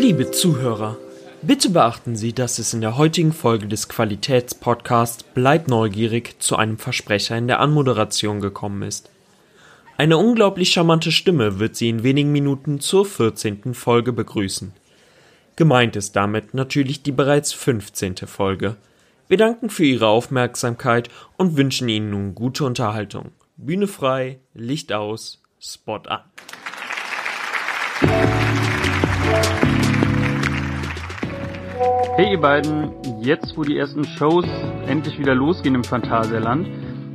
Liebe Zuhörer, bitte beachten Sie, dass es in der heutigen Folge des Qualitätspodcasts Bleib neugierig zu einem Versprecher in der Anmoderation gekommen ist. Eine unglaublich charmante Stimme wird Sie in wenigen Minuten zur 14. Folge begrüßen. Gemeint ist damit natürlich die bereits 15. Folge. Wir danken für Ihre Aufmerksamkeit und wünschen Ihnen nun gute Unterhaltung. Bühne frei, Licht aus, Spot an. Hey ihr beiden, jetzt wo die ersten Shows endlich wieder losgehen im Phantasialand,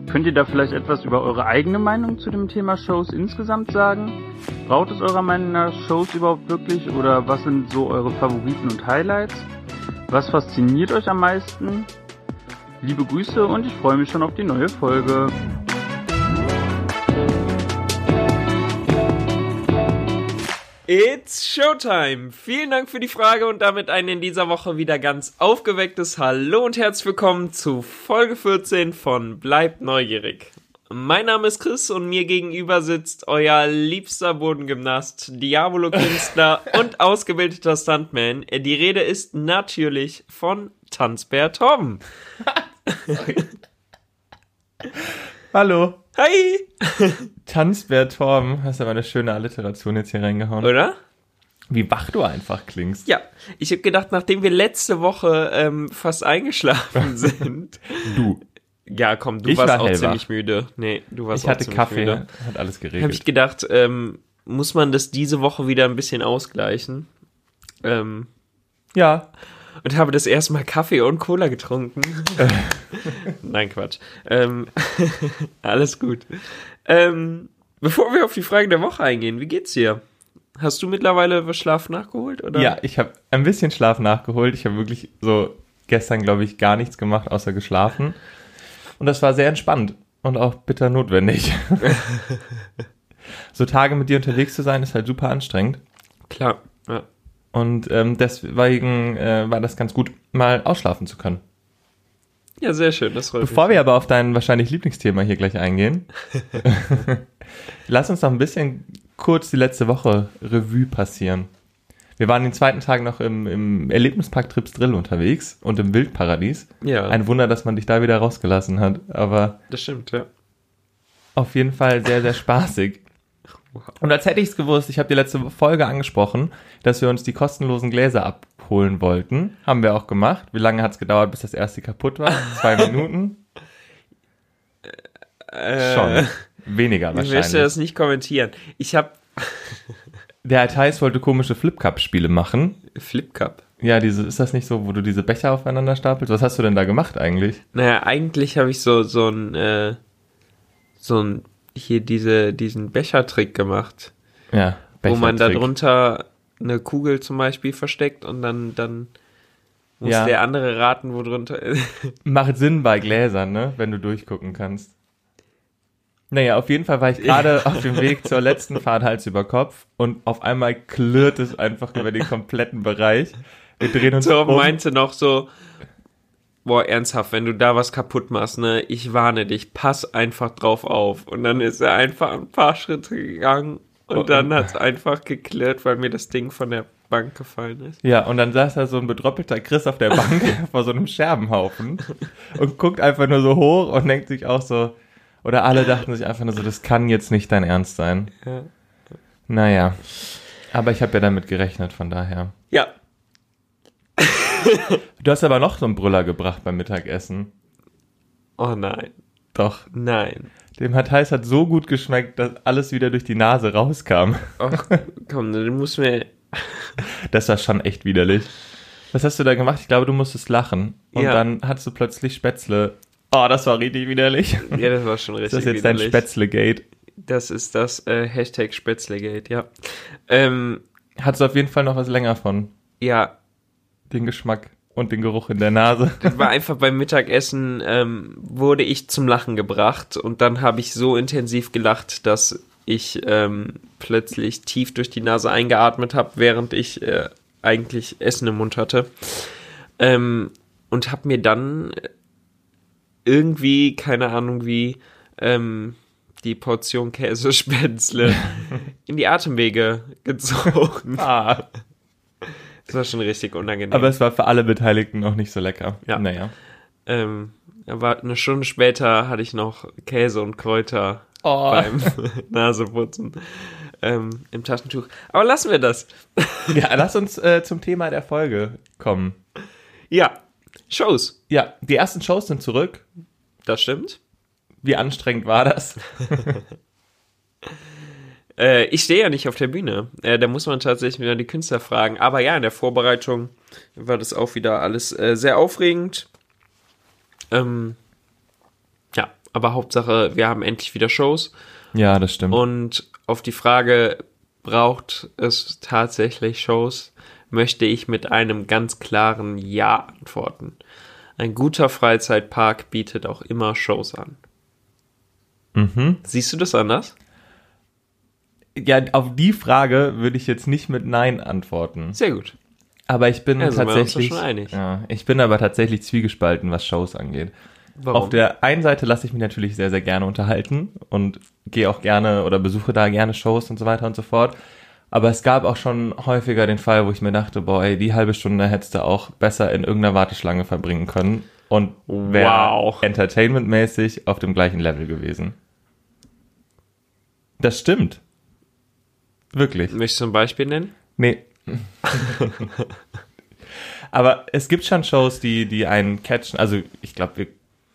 könnt ihr da vielleicht etwas über eure eigene Meinung zu dem Thema Shows insgesamt sagen? Braucht es eurer Meinung nach Shows überhaupt wirklich oder was sind so eure Favoriten und Highlights? Was fasziniert euch am meisten? Liebe Grüße und ich freue mich schon auf die neue Folge. It's Showtime! Vielen Dank für die Frage und damit ein in dieser Woche wieder ganz aufgewecktes Hallo und herzlich willkommen zu Folge 14 von Bleibt neugierig. Mein Name ist Chris und mir gegenüber sitzt euer liebster Bodengymnast, Diabolo-Künstler und ausgebildeter Stuntman. Die Rede ist natürlich von Tanzbär Torben. Hallo. Hi! Tanzbär Torben. Hast aber eine schöne Alliteration jetzt hier reingehauen. Oder? Wie wach du einfach klingst. Ja, ich habe gedacht, nachdem wir letzte Woche ähm, fast eingeschlafen sind. Du. Ja, komm, du Ich warst war auch hellwach. ziemlich müde. Nee, du warst Ich auch hatte ziemlich Kaffee, müde. hat alles Habe ich geregelt. gedacht, ähm, muss man das diese Woche wieder ein bisschen ausgleichen? Ähm, Ja. Und habe das erste Mal Kaffee und Cola getrunken. Nein, Quatsch. Ähm, alles gut. Ähm, bevor wir auf die Frage der Woche eingehen, wie geht's dir? Hast du mittlerweile was Schlaf nachgeholt? Oder? Ja, ich habe ein bisschen Schlaf nachgeholt. Ich habe wirklich so gestern, glaube ich, gar nichts gemacht, außer geschlafen. Und das war sehr entspannt und auch bitter notwendig. so Tage mit dir unterwegs zu sein, ist halt super anstrengend. Klar. Ja. Und ähm, deswegen äh, war das ganz gut, mal ausschlafen zu können. ja, sehr schön. Das freut Bevor mich. wir aber auf dein wahrscheinlich Lieblingsthema hier gleich eingehen, lass uns noch ein bisschen kurz die letzte Woche Revue passieren. Wir waren den zweiten Tag noch im, im Erlebnispark Trips Drill unterwegs und im Wildparadies. Ja, Ein Wunder, dass man dich da wieder rausgelassen hat, aber das stimmt, ja. auf jeden Fall sehr, sehr spaßig. Und als hätte ich es gewusst, ich habe die letzte Folge angesprochen, dass wir uns die kostenlosen Gläser abholen wollten. Haben wir auch gemacht. Wie lange hat es gedauert, bis das erste kaputt war? Zwei Minuten? Äh, Schon. Weniger Ich möchte wahrscheinlich. das nicht kommentieren. Ich habe Der Theis wollte komische Flip-Cup-Spiele machen. Flip Cup. Ja, diese, ist das nicht so, wo du diese Becher aufeinander stapelst? Was hast du denn da gemacht eigentlich? Naja, eigentlich habe ich so so ein äh, so ein hier diese diesen Bechertrick gemacht, Ja, wo man da Bechertrick. drunter eine Kugel zum Beispiel versteckt und dann dann muss Ja. der andere raten, wo drunter ist. Macht Sinn bei Gläsern, ne? Wenn du durchgucken kannst. Naja, auf jeden Fall war ich gerade auf dem Weg zur letzten Fahrt Hals über Kopf und auf einmal klirrt es einfach über den kompletten Bereich. Wir drehen uns Torben um. meinte noch so, boah, ernsthaft, wenn du da was kaputt machst, ne, ich warne dich, pass einfach drauf auf. Und dann ist er einfach ein paar Schritte gegangen und Oh. dann hat es einfach geklirrt, weil mir das Ding von der Bank gefallen ist. Ja, und dann saß da so ein bedroppelter Chris auf der Bank vor so einem Scherbenhaufen und guckt einfach nur so hoch und denkt sich auch so, oder alle dachten sich einfach nur so, das kann jetzt nicht dein Ernst sein. Ja. Naja, aber ich habe ja damit gerechnet, von daher. Ja, Du hast aber noch so einen Brüller gebracht beim Mittagessen. oh nein, Doch, nein. dem hat heiß hat so gut geschmeckt, dass alles wieder durch die Nase rauskam. Ach, komm, du musst mir, Das war schon echt widerlich. Was hast du da gemacht? Ich glaube, du musstest lachen. Und Ja. dann hattest du plötzlich Spätzle. Oh, das war richtig widerlich. ja, das war schon Ist richtig das jetzt dein widerlich. Spätzle-Gate? Das ist das äh, Hashtag Spätzlegate, ja. Ähm, Hattest du auf jeden Fall noch was länger von. ja, Den Geschmack und den Geruch in der Nase. Das war einfach beim Mittagessen, ähm, wurde ich zum Lachen gebracht und dann habe ich so intensiv gelacht, dass ich ähm, plötzlich tief durch die Nase eingeatmet habe, während ich äh, eigentlich Essen im Mund hatte. Ähm, und habe mir dann irgendwie, keine Ahnung wie, ähm, die Portion Käsespätzle in die Atemwege gezogen. Ah, Das war schon richtig unangenehm. Aber es war für alle Beteiligten noch nicht so lecker. Ja. Naja. ähm, aber eine Stunde später hatte ich noch Käse und Kräuter Oh. beim Naseputzen ähm, im Taschentuch. Aber lassen wir das. Ja, lass uns äh, zum Thema der Folge kommen. Ja, Shows. Ja, die ersten Shows sind zurück. Das stimmt. Wie anstrengend war das? Äh, ich stehe ja nicht auf der Bühne. Äh, da muss man tatsächlich wieder die Künstler fragen. Aber ja, in der Vorbereitung war das auch wieder alles äh, sehr aufregend. Ähm, ja, aber Hauptsache, wir haben endlich wieder Shows. Ja, das stimmt. Und auf die Frage, braucht es tatsächlich Shows, möchte ich mit einem ganz klaren Ja antworten. Ein guter Freizeitpark bietet auch immer Shows an. mhm. Siehst du das anders? Ja, auf die Frage würde ich jetzt nicht mit Nein antworten. Sehr gut. Aber ich bin doch tatsächlich. schon einig. Ja, ich bin aber tatsächlich zwiegespalten, was Shows angeht. Warum? Auf der einen Seite lasse ich mich natürlich sehr, sehr gerne unterhalten und gehe auch gerne oder besuche da gerne Shows und so weiter und so fort. Aber es gab auch schon häufiger den Fall, wo ich mir dachte, boah, ey, die halbe Stunde hättest du auch besser in irgendeiner Warteschlange verbringen können und wäre Wow. entertainmentmäßig auf dem gleichen Level gewesen. Das stimmt. Wirklich. Möchtest du ein Beispiel nennen? Nee. Aber es gibt schon Shows, die, die einen catchen. Also ich glaube, wir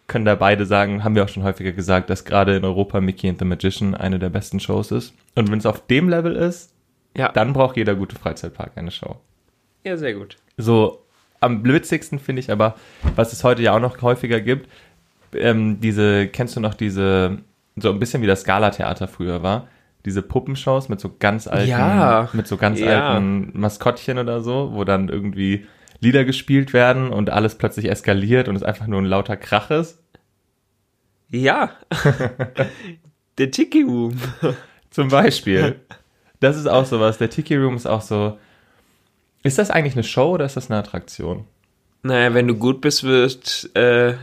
können da beide sagen, haben wir auch schon häufiger gesagt, dass gerade in Europa Mickey and the Magician eine der besten Shows ist. Und wenn es auf dem Level ist, Ja. dann braucht jeder gute Freizeitpark eine Show. Ja, sehr gut. So am witzigsten finde ich aber, was es heute ja auch noch häufiger gibt, ähm, diese, kennst du noch diese, so ein bisschen wie das Scala-Theater früher war, diese Puppenshows mit so ganz alten, Ja. mit so ganz Ja. alten Maskottchen oder so, wo dann irgendwie Lieder gespielt werden und alles plötzlich eskaliert und es einfach nur ein lauter Krach ist. Ja. Der Tiki Room. Zum Beispiel. Das ist auch sowas. Der Tiki Room ist auch so. Ist das eigentlich eine Show oder ist das eine Attraktion? Naja, wenn du gut bist, wird äh,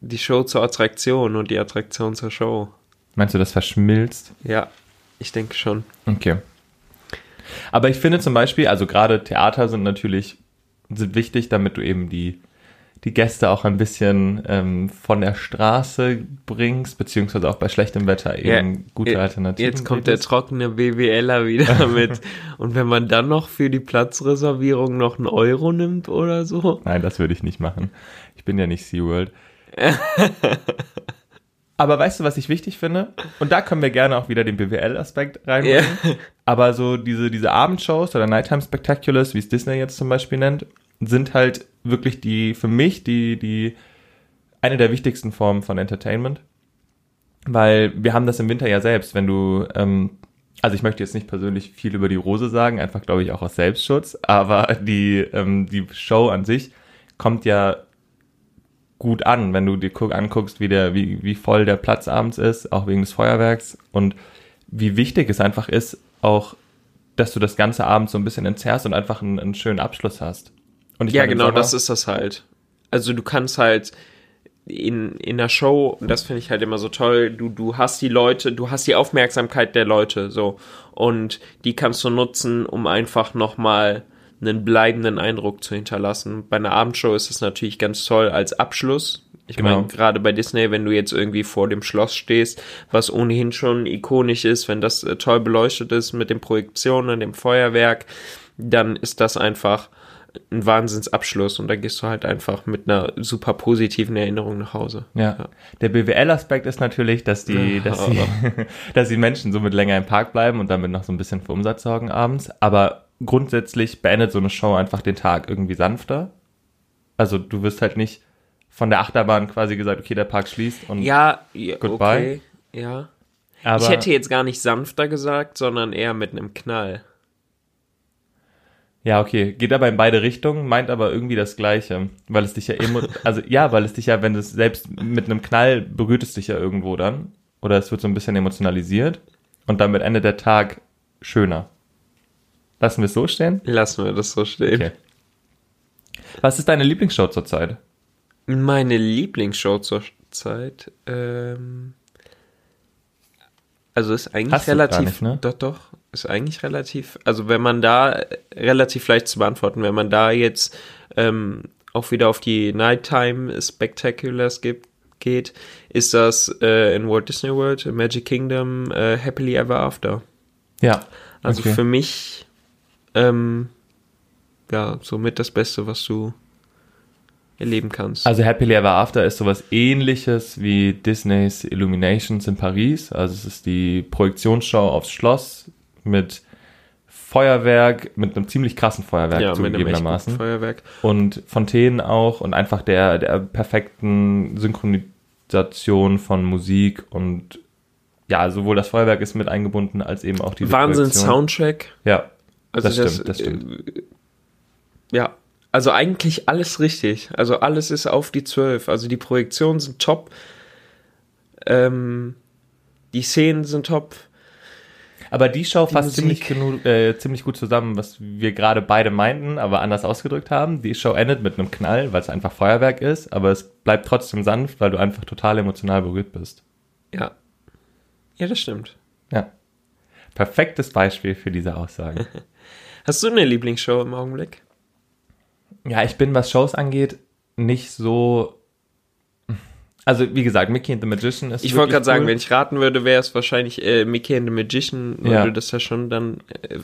die Show zur Attraktion und die Attraktion zur Show. Meinst du, das verschmilzt? Ja, ich denke schon. Okay. Aber ich finde zum Beispiel, also gerade Theater sind natürlich sind wichtig, damit du eben die, die Gäste auch ein bisschen ähm, von der Straße bringst, beziehungsweise auch bei schlechtem Wetter eben Ja, gute Alternativen. Jetzt kommt der trockene BWLer wieder mit. Und wenn man dann noch für die Platzreservierung noch einen Euro nimmt oder so. Nein, das würde ich nicht machen. Ich bin ja nicht SeaWorld. Aber weißt du, was ich wichtig finde? Und da können wir gerne auch wieder den BWL-Aspekt reinbringen. Ja. Aber so diese, diese Abendshows oder Nighttime Spectaculars, wie es Disney jetzt zum Beispiel nennt, sind halt wirklich die, für mich, die, die, eine der wichtigsten Formen von Entertainment. Weil wir haben das im Winter ja selbst, wenn du, ähm, also ich möchte jetzt nicht persönlich viel über die Rose sagen, einfach glaube ich auch aus Selbstschutz, aber die, ähm, die Show an sich kommt ja gut an, wenn du dir guck, anguckst, wie der, wie, wie voll der Platz abends ist, auch wegen des Feuerwerks und wie wichtig es einfach ist, auch, dass du das ganze Abend so ein bisschen entzerrst und einfach einen, einen schönen Abschluss hast. Und ich Ja, meine, genau, das ist das halt. Also du kannst halt in, in der Show, und das finde ich halt immer so toll, du, du hast die Leute, du hast die Aufmerksamkeit der Leute, so. Und die kannst du nutzen, um einfach nochmal einen bleibenden Eindruck zu hinterlassen. Bei einer Abendshow ist es natürlich ganz toll als Abschluss. Ich Genau. meine, gerade bei Disney, wenn du jetzt irgendwie vor dem Schloss stehst, was ohnehin schon ikonisch ist, wenn das äh, toll beleuchtet ist mit den Projektionen, dem Feuerwerk, dann ist das einfach ein Wahnsinnsabschluss und da gehst du halt einfach mit einer super positiven Erinnerung nach Hause. Ja. Der BWL-Aspekt ist natürlich, dass die, dass die, dass die Menschen somit länger im Park bleiben und damit noch so ein bisschen für Umsatz sorgen abends. Aber grundsätzlich beendet so eine Show einfach den Tag irgendwie sanfter. Also du wirst halt nicht von der Achterbahn quasi gesagt, okay, der Park schließt und Ja, ja Goodbye. okay, ja. aber ich hätte jetzt gar nicht sanfter gesagt, sondern eher mit einem Knall. ja, okay, geht aber in beide Richtungen, meint aber irgendwie das Gleiche, weil es dich ja emo also ja, weil es dich ja, wenn du es selbst mit einem Knall berührt es dich ja irgendwo dann oder es wird so ein bisschen emotionalisiert und damit endet der Tag schöner. Lassen wir es so stehen? Lassen wir das so stehen. Okay. Was ist deine Lieblingsshow zurzeit? Meine Lieblingsshow zur Zeit, ähm, also ist eigentlich Hast du gar relativ, nicht, ne? doch, doch, ist eigentlich relativ, also wenn man da äh, relativ leicht zu beantworten, wenn man da jetzt ähm, auch wieder auf die Nighttime Spectaculars gibt, geht, ist das äh, in Walt Disney World, Magic Kingdom, äh, Happily Ever After. Ja. Also okay. für mich, ähm, ja, somit das Beste, was du erleben kannst. Also Happily Ever After ist sowas ähnliches wie Disneys Illuminations in Paris. Also es ist die Projektionsschau aufs Schloss mit Feuerwerk, mit einem ziemlich krassen Feuerwerk ja, zugegebenermaßen. Feuerwerk. Und Fontänen auch und einfach der, der perfekten Synchronisation von Musik und ja, sowohl das Feuerwerk ist mit eingebunden, als eben auch die Wahnsinn Soundtrack. Ja, Also das stimmt, das stimmt. äh, Ja, also eigentlich alles richtig. Also alles ist auf die 12. Also die Projektionen sind top. Ähm, die Szenen sind top. Aber die Show fasst Musik. ziemlich, äh, ziemlich gut zusammen, was wir gerade beide meinten, aber anders ausgedrückt haben. Die Show endet mit einem Knall, weil es einfach Feuerwerk ist, aber es bleibt trotzdem sanft, weil du einfach total emotional berührt bist. Ja. Ja, das stimmt. Ja. Perfektes Beispiel für diese Aussage. Hast du eine Lieblingsshow im Augenblick? ja, ich bin, was Shows angeht, nicht so. Also, wie gesagt, Mickey and the Magician ist. Ich wollte gerade sagen, cool. wenn ich raten würde, wäre es wahrscheinlich äh, Mickey and the Magician, weil Ja. du das ja schon dann äh,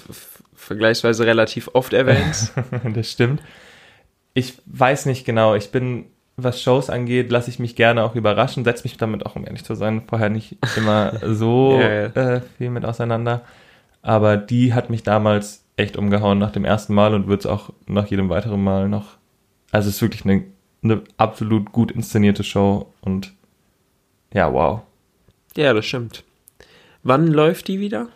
vergleichsweise relativ oft erwähnst. das stimmt. Ich weiß nicht genau. Ich bin, was Shows angeht, lasse ich mich gerne auch überraschen. Setze mich damit auch, um ehrlich zu sein, vorher nicht immer so Ja, ja. Äh, viel mit auseinander. Aber die hat mich damals echt umgehauen nach dem ersten Mal und wird es auch nach jedem weiteren Mal noch. Also es ist wirklich eine, eine absolut gut inszenierte Show und ja, wow. ja, das stimmt. Wann läuft die wieder?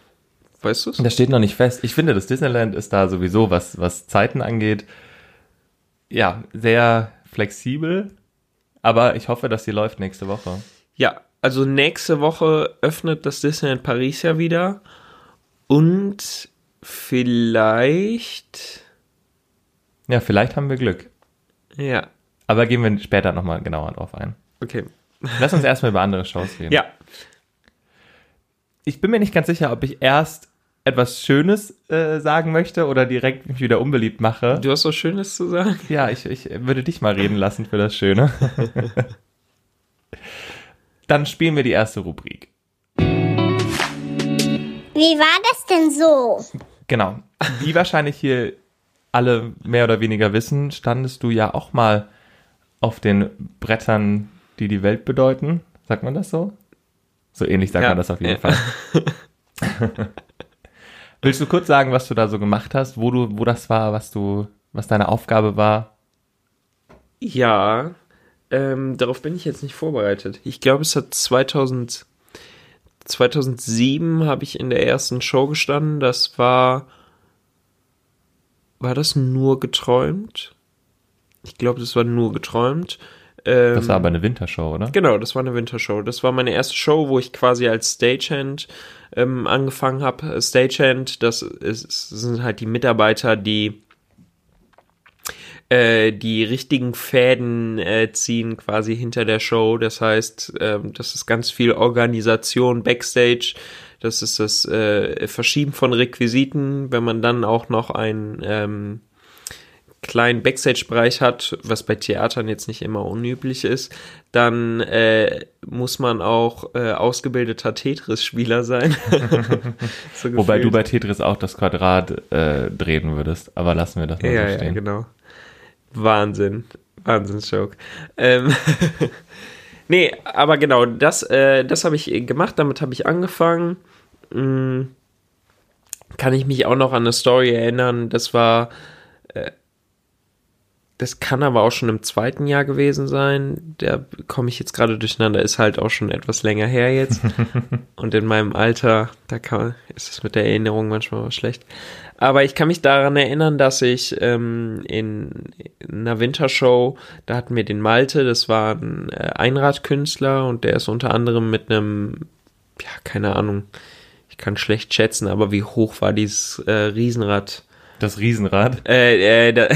Weißt du es? Das steht noch nicht fest. Ich finde, das Disneyland ist da sowieso, was, was Zeiten angeht, ja, sehr flexibel. Aber ich hoffe, dass sie läuft nächste Woche. Ja, also nächste Woche öffnet das Disneyland Paris ja wieder. Und vielleicht. Ja, vielleicht haben wir Glück. Ja, Aber gehen wir später nochmal genauer drauf ein. okay. Lass uns erstmal über andere Shows reden. Ja, Ich bin mir nicht ganz sicher, ob ich erst etwas Schönes äh, sagen möchte oder direkt mich wieder unbeliebt mache. du hast was Schönes zu sagen. Ja, ich, ich würde dich mal reden lassen für das Schöne. Dann spielen wir die erste Rubrik. Wie war das denn so? Genau. Wie wahrscheinlich hier alle mehr oder weniger wissen, standest du ja auch mal auf den Brettern, die die Welt bedeuten. Sagt man das so? So ähnlich sagt Ja, man das auf jeden ja. Fall. Willst du kurz sagen, was du da so gemacht hast, wo du, wo das war, was du, was deine Aufgabe war? Ja, ähm, darauf bin ich jetzt nicht vorbereitet. Ich glaube, es hat 2000, 2007 habe ich in der ersten Show gestanden. Das war, war das nur geträumt? Ich glaube, das war nur geträumt. Ähm, Das war aber eine Wintershow, oder? Genau, das war eine Wintershow. Das war meine erste Show, wo ich quasi als Stagehand ähm, angefangen habe. Stagehand, das ist, sind halt die Mitarbeiter, die äh, die richtigen Fäden äh, ziehen quasi hinter der Show. Das heißt, ähm, das ist ganz viel Organisation backstage. Das ist das äh, Verschieben von Requisiten, wenn man dann auch noch ein ähm, kleinen Backstage-Bereich hat, was bei Theatern jetzt nicht immer unüblich ist, dann äh, muss man auch äh, ausgebildeter Tetris-Spieler sein. so Wobei du bei Tetris auch das Quadrat äh, drehen würdest, aber lassen wir das mal ja, so ja, stehen. genau. Wahnsinn. Wahnsinnsjoke. Ähm, nee, aber genau, das, äh, das habe ich gemacht, damit habe ich angefangen. Mm, kann ich mich auch noch an eine Story erinnern, das war, äh, das kann aber auch schon im zweiten Jahr gewesen sein. Da komme ich jetzt gerade durcheinander, ist halt auch schon etwas länger her jetzt. Und in meinem Alter, da kann, ist es mit der Erinnerung manchmal was schlecht. Aber ich kann mich daran erinnern, dass ich ähm, in, in einer Wintershow, da hatten wir den Malte, das war ein äh, Einradkünstler und der ist unter anderem mit einem, ja, keine Ahnung, ich kann schlecht schätzen, aber wie hoch war dieses äh, Riesenrad? Das Riesenrad. Äh, äh, da,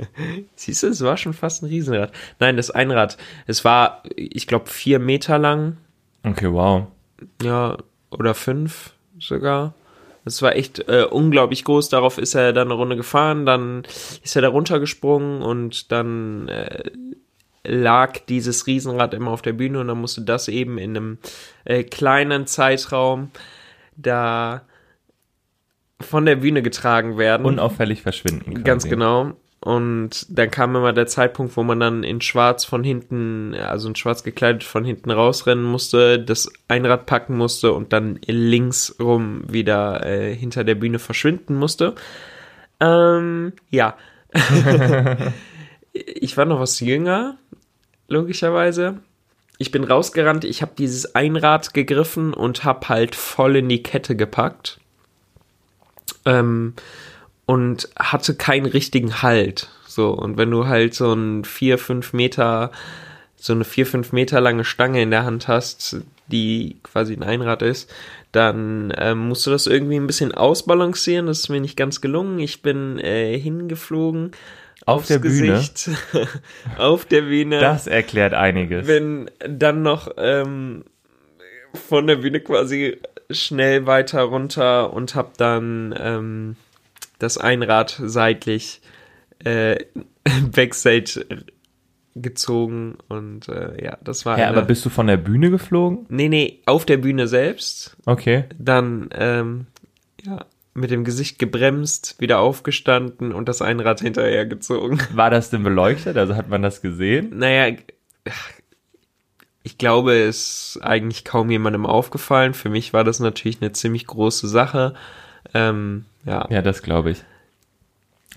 siehst du, es war schon fast ein Riesenrad. Nein, das Einrad. Es war, ich glaube, vier Meter lang, Okay, wow. ja, oder fünf sogar. Das war echt äh, unglaublich groß. Darauf ist er dann eine Runde gefahren, dann ist er da runtergesprungen und dann äh, lag dieses Riesenrad immer auf der Bühne und dann musste das eben in einem äh, kleinen Zeitraum da von der Bühne getragen werden. Unauffällig verschwinden. Ganz genau. Und dann kam immer der Zeitpunkt, wo man dann in schwarz von hinten, also in schwarz gekleidet von hinten rausrennen musste, das Einrad packen musste und dann links rum wieder äh, hinter der Bühne verschwinden musste. Ähm, ja. ich war noch was jünger, logischerweise. Ich bin rausgerannt, ich habe dieses Einrad gegriffen und habe halt voll in die Kette gepackt. Ähm, und hatte keinen richtigen Halt. So, und wenn du halt so ein vier, fünf Meter, so eine vier, fünf Meter lange Stange in der Hand hast, die quasi ein Einrad ist, dann ähm, musst du das irgendwie ein bisschen ausbalancieren. Das ist mir nicht ganz gelungen. Ich bin äh, hingeflogen. Auf aufs der Gesicht, auf der Bühne. Das erklärt einiges. Bin dann noch ähm, von der Bühne quasi schnell weiter runter und hab dann ähm, das Einrad seitlich äh, Backstage gezogen und äh, ja, das war ja, eine, aber bist du von der Bühne geflogen? nee, nee, auf der Bühne selbst, Okay. dann ähm, ja, mit dem Gesicht gebremst, wieder aufgestanden und das Einrad hinterher gezogen. War das denn beleuchtet? Also hat man das gesehen? Naja, ich glaube, es ist eigentlich kaum jemandem aufgefallen. Für mich war das natürlich eine ziemlich große Sache. Ähm, ja, Ja, das glaube ich.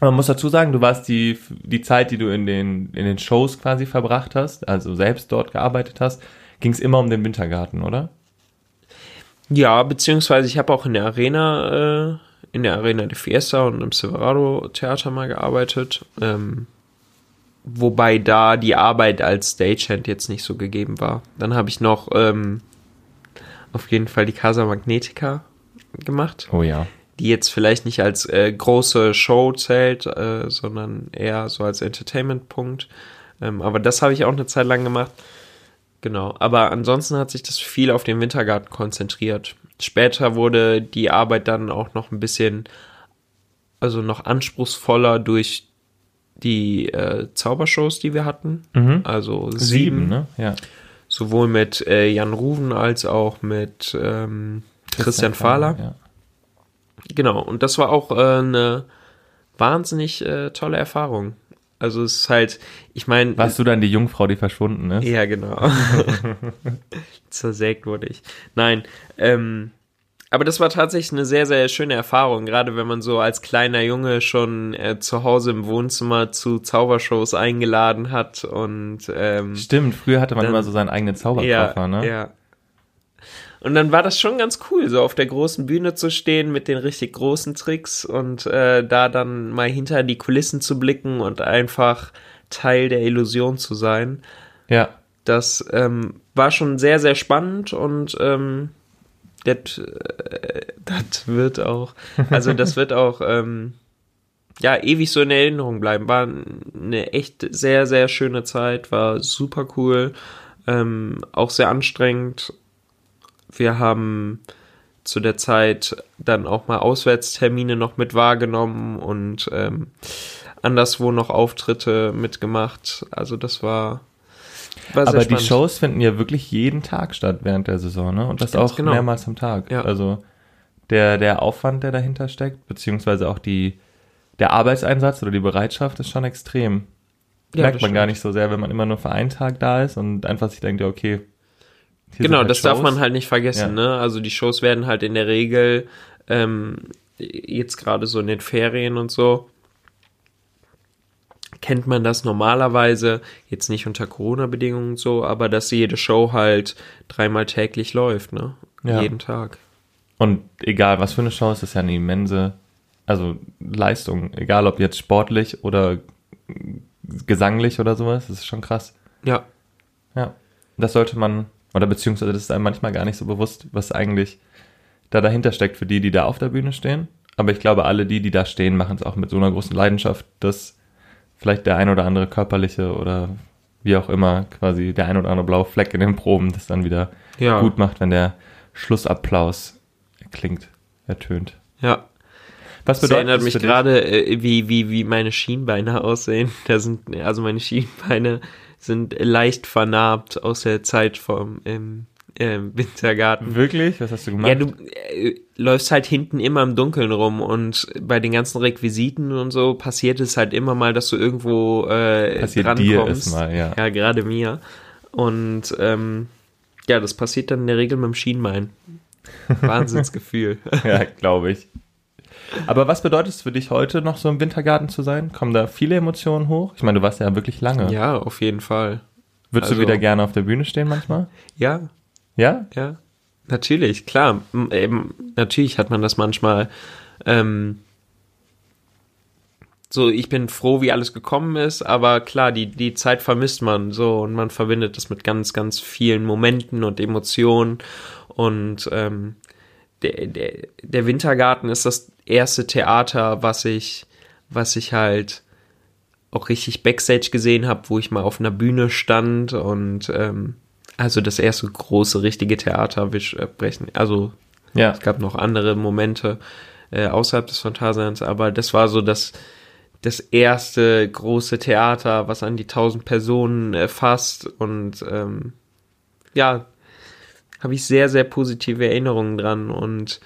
Man muss dazu sagen, du warst die, die Zeit, die du in den, in den Shows quasi verbracht hast, also selbst dort gearbeitet hast, ging es immer um den Wintergarten, oder? Ja, beziehungsweise ich habe auch in der Arena, äh, in der Arena de Fiesta und im Silverado Theater mal gearbeitet. Ähm, wobei da die Arbeit als Stagehand jetzt nicht so gegeben war. Dann habe ich noch ähm, auf jeden Fall die Casa Magnetica gemacht, Oh ja. Die jetzt vielleicht nicht als äh, große Show zählt, äh, sondern eher so als Entertainment-Punkt. Ähm, aber das habe ich auch eine Zeit lang gemacht. Genau, aber ansonsten hat sich das viel auf den Wintergarten konzentriert. Später wurde die Arbeit dann auch noch ein bisschen, also noch anspruchsvoller durch die äh, Zaubershows, die wir hatten. Mhm. Also sieben, Sieben, ne? Ja. sowohl mit äh, Jan Ruven als auch mit ähm, Christian Fahler. Ja. Genau, und das war auch äh, eine wahnsinnig äh, tolle Erfahrung. Also es ist halt, ich meine, Warst du dann die Jungfrau, die verschwunden ist? ja, genau. Zersägt wurde ich. Nein, ähm, aber das war tatsächlich eine sehr, sehr schöne Erfahrung, gerade wenn man so als kleiner Junge schon äh, zu Hause im Wohnzimmer zu Zaubershows eingeladen hat und ähm, Stimmt, früher hatte man Dann- immer so seinen eigenen ja, Zauberkoffer, ne? ja. Und dann war das schon ganz cool, so auf der großen Bühne zu stehen mit den richtig großen Tricks und äh, da dann mal hinter die Kulissen zu blicken und einfach Teil der Illusion zu sein. Ja. Das ähm, war schon sehr, sehr spannend und ähm, das, äh, wird auch, also das wird auch ähm, ja ewig so in Erinnerung bleiben. War eine echt sehr, sehr schöne Zeit, war super cool, ähm, auch sehr anstrengend. Wir haben zu der Zeit dann auch mal Auswärtstermine noch mit wahrgenommen und ähm, anderswo noch Auftritte mitgemacht. Also das war, war Aber die spannend. Shows finden ja wirklich jeden Tag statt während der Saison, ne? Und das Ganz auch genau. mehrmals am Tag. Ja. Also der, der Aufwand, der dahinter steckt, beziehungsweise auch die, der Arbeitseinsatz oder die Bereitschaft ist schon extrem. Ja, Merkt man gar stimmt. nicht so sehr, wenn man immer nur für einen Tag da ist und einfach sich denkt, ja, okay. Hier Genau, halt das darf Shows. man halt nicht vergessen, Ja. ne? Also die Shows werden halt in der Regel ähm, jetzt gerade so in den Ferien und so kennt man das normalerweise jetzt nicht unter Corona-Bedingungen so, aber dass jede Show halt dreimal täglich läuft, ne? Ja. Jeden Tag. Und egal was für eine Show, es ist ja eine immense, also Leistung, egal ob jetzt sportlich oder gesanglich oder sowas, das ist schon krass. Ja, Ja, das sollte man, oder beziehungsweise das ist einem manchmal gar nicht so bewusst, was eigentlich da dahinter steckt für die, die da auf der Bühne stehen. Aber ich glaube, alle die, die da stehen, machen es auch mit so einer großen Leidenschaft, dass vielleicht der ein oder andere körperliche oder wie auch immer quasi der ein oder andere blaue Fleck in den Proben das dann wieder ja. gut macht, wenn der Schlussapplaus klingt, ertönt. Ja. Was Das bedeutet erinnert das mich für dich? gerade, äh, wie, wie, wie meine Schienbeine aussehen. Da sind, also meine Schienbeine sind leicht vernarbt aus der Zeit vom im, im Wintergarten. Wirklich? Was hast du gemacht? Ja, du äh, läufst halt hinten immer im Dunkeln rum und bei den ganzen Requisiten und so passiert es halt immer mal, dass du irgendwo äh, Passiert dran dir es mal, ja. Ja, gerade mir. Und ähm, ja, das passiert dann in der Regel mit dem Schienbein. Wahnsinnsgefühl. ja, glaube ich. Aber was bedeutet es für dich heute noch so im Wintergarten zu sein? Kommen da viele Emotionen hoch? Ich meine, du warst ja wirklich lange. ja, auf jeden Fall. Würdest du also- wieder gerne auf der Bühne stehen manchmal? Ja, Ja? Ja, natürlich, klar. Eben, natürlich hat man das manchmal. Ähm, so, ich bin froh, wie alles gekommen ist, aber klar, die, die Zeit vermisst man so und man verbindet das mit ganz, ganz vielen Momenten und Emotionen. Und ähm, der, der, der Wintergarten ist das erste Theater, was ich, was ich halt auch richtig Backstage gesehen habe, wo ich mal auf einer Bühne stand und ähm, also das erste große richtige Theater, wir sprechen, also Ja. es gab noch andere Momente äh, außerhalb des Phantasialands, aber das war so das, das erste große Theater, was an die tausend Personen äh, fasst und ähm, ja, habe ich sehr, sehr positive Erinnerungen dran und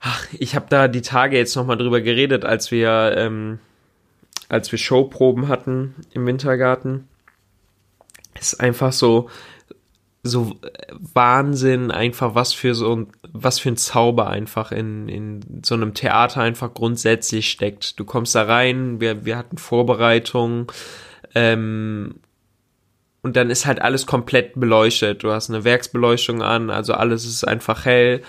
ach, ich habe da die Tage jetzt nochmal drüber geredet, als wir, ähm, als wir Showproben hatten im Wintergarten. Ist einfach so, so Wahnsinn, einfach was für so ein, was für ein Zauber einfach in, in so einem Theater einfach grundsätzlich steckt. Du kommst da rein, wir, wir hatten Vorbereitungen, ähm, und dann ist halt alles komplett beleuchtet. Du hast eine Werksbeleuchtung an, also alles ist einfach hell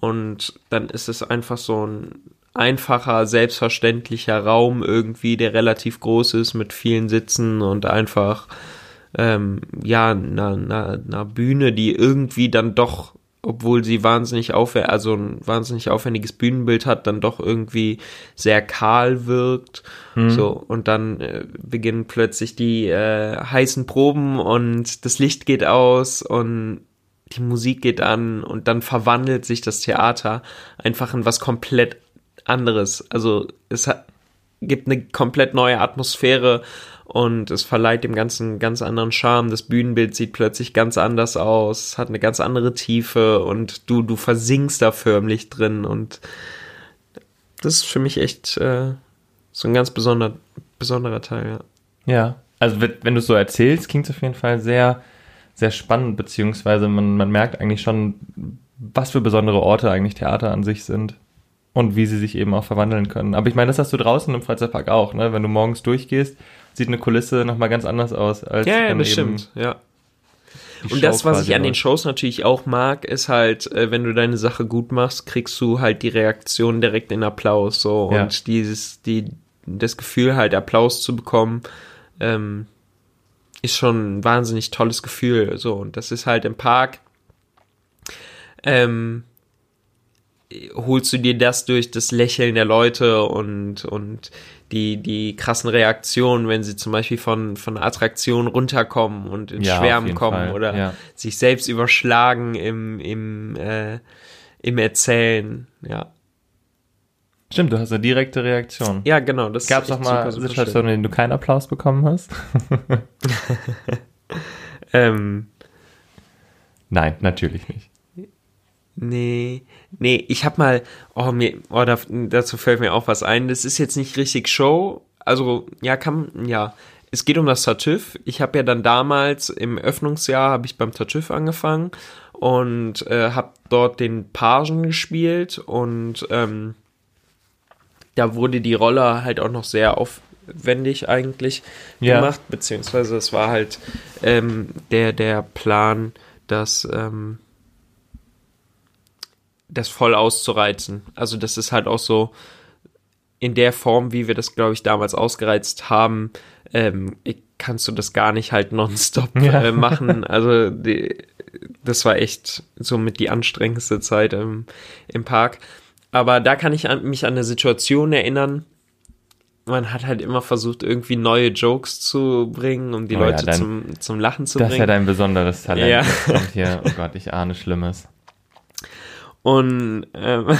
und dann ist es einfach so ein einfacher, selbstverständlicher Raum irgendwie, der relativ groß ist mit vielen Sitzen und einfach ähm, ja, einer, einer, einer Bühne, die irgendwie dann doch, obwohl sie wahnsinnig aufwendig, also ein wahnsinnig aufwendiges Bühnenbild hat, dann doch irgendwie sehr kahl wirkt. So, und dann äh, beginnen plötzlich die äh, heißen Proben und das Licht geht aus und die Musik geht an und dann verwandelt sich das Theater einfach in was komplett anderes. Also es hat, gibt eine komplett neue Atmosphäre und es verleiht dem Ganzen ganz anderen Charme. Das Bühnenbild sieht plötzlich ganz anders aus, hat eine ganz andere Tiefe und du, du versinkst da förmlich drin und das ist für mich echt äh, so ein ganz besonder, besonderer Teil, ja. Ja. Also wenn, wenn du es so erzählst, klingt es auf jeden Fall sehr, sehr spannend, beziehungsweise man, man merkt eigentlich schon, was für besondere Orte eigentlich Theater an sich sind und wie sie sich eben auch verwandeln können. Aber ich meine, das hast du draußen im Freizeitpark auch, ne? Wenn du morgens durchgehst, sieht eine Kulisse nochmal ganz anders aus als Ja, ja, das stimmt, ja. Und das, Show was quasi ich an den. Shows natürlich auch mag, ist halt, äh, wenn du deine Sache gut machst, kriegst du halt die Reaktion direkt in Applaus, so. Ja. Und dieses, die, das Gefühl halt Applaus zu bekommen, ähm, ist schon ein wahnsinnig tolles Gefühl, so. Und das ist halt im Park, ähm, holst du dir das durch das Lächeln der Leute und, und die, die krassen Reaktionen, wenn sie zum Beispiel von, von einer Attraktion runterkommen und in Ja, Schwärmen kommen Fall, oder ja. sich selbst überschlagen im, im, äh, im Erzählen. Ja. Stimmt, du hast eine direkte Reaktion. Ja, genau. Das Gab es echt mal Situationen, in denen du keinen Applaus bekommen hast? Ähm, Nein, natürlich nicht. Nee, nee, ich hab mal, oh, mir, oh, da, dazu fällt mir auch was ein. Das ist jetzt nicht richtig Show. Also, ja, kann, ja. Es geht um das Tartüff. Ich habe ja dann damals im Öffnungsjahr habe ich beim Tartüff angefangen und äh, habe dort den Pagen gespielt und ähm, da wurde die Rolle halt auch noch sehr aufwendig eigentlich Ja. gemacht, beziehungsweise es war halt ähm, der, der Plan, dass ähm, das voll auszureizen. Also das ist halt auch so in der Form, wie wir das, glaube ich, damals ausgereizt haben, ähm, kannst du das gar nicht halt nonstop Ja. äh, machen. Also die, das war echt somit die anstrengendste Zeit im, im Park. Aber da kann ich an, mich an eine Situation erinnern. Man hat halt immer versucht, irgendwie neue Jokes zu bringen, um die Oh ja, Leute dein- zum, zum Lachen zu Das ist ja bringen. dein besonderes Talent. Ja. Hier, oh Gott, ich ahne Schlimmes. Und ähm,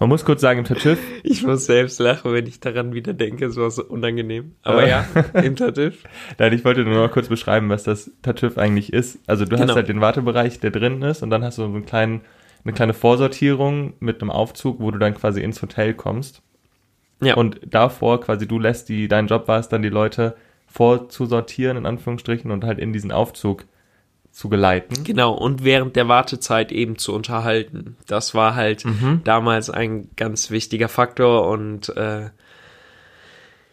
Man muss kurz sagen, im Tartüff, Ich muss selbst lachen, wenn ich daran wieder denke, es war so unangenehm. Aber ja, im Tartüff. nein, ich wollte nur noch kurz beschreiben, was das Tartüff eigentlich ist. Also du Genau. hast halt den Wartebereich, der drin ist und dann hast du so einen kleinen, eine kleine Vorsortierung mit einem Aufzug, wo du dann quasi ins Hotel kommst. Ja. Und davor quasi du lässt die, dein Job war es dann, die Leute vorzusortieren, in Anführungsstrichen, und halt in diesen Aufzug zu geleiten. Genau, und während der Wartezeit eben zu unterhalten. Das war halt damals ein ganz wichtiger Faktor und äh,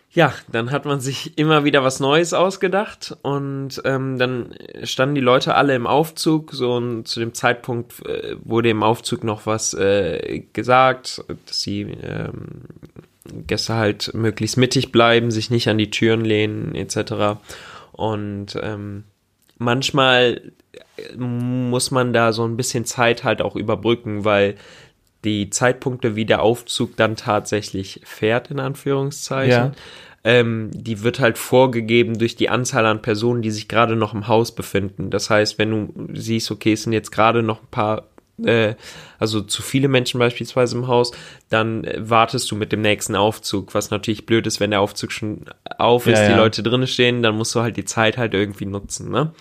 ja, dann hat man sich immer wieder was Neues ausgedacht und ähm, dann standen die Leute alle im Aufzug. So und zu dem Zeitpunkt äh, wurde im Aufzug noch was äh, gesagt, dass die ähm, Gäste halt möglichst mittig bleiben, sich nicht an die Türen lehnen etc. Und ähm, manchmal muss man da so ein bisschen Zeit halt auch überbrücken, weil die Zeitpunkte, wie der Aufzug dann tatsächlich fährt, in Anführungszeichen, Ja. ähm, die wird halt vorgegeben durch die Anzahl an Personen, die sich gerade noch im Haus befinden. Das heißt, wenn du siehst, okay, es sind jetzt gerade noch ein paar, äh, also zu viele Menschen beispielsweise im Haus, dann äh, wartest du mit dem nächsten Aufzug, was natürlich blöd ist, wenn der Aufzug schon auf ist, Ja, die ja. Leute drinnen stehen, dann musst du halt die Zeit halt irgendwie nutzen, ne?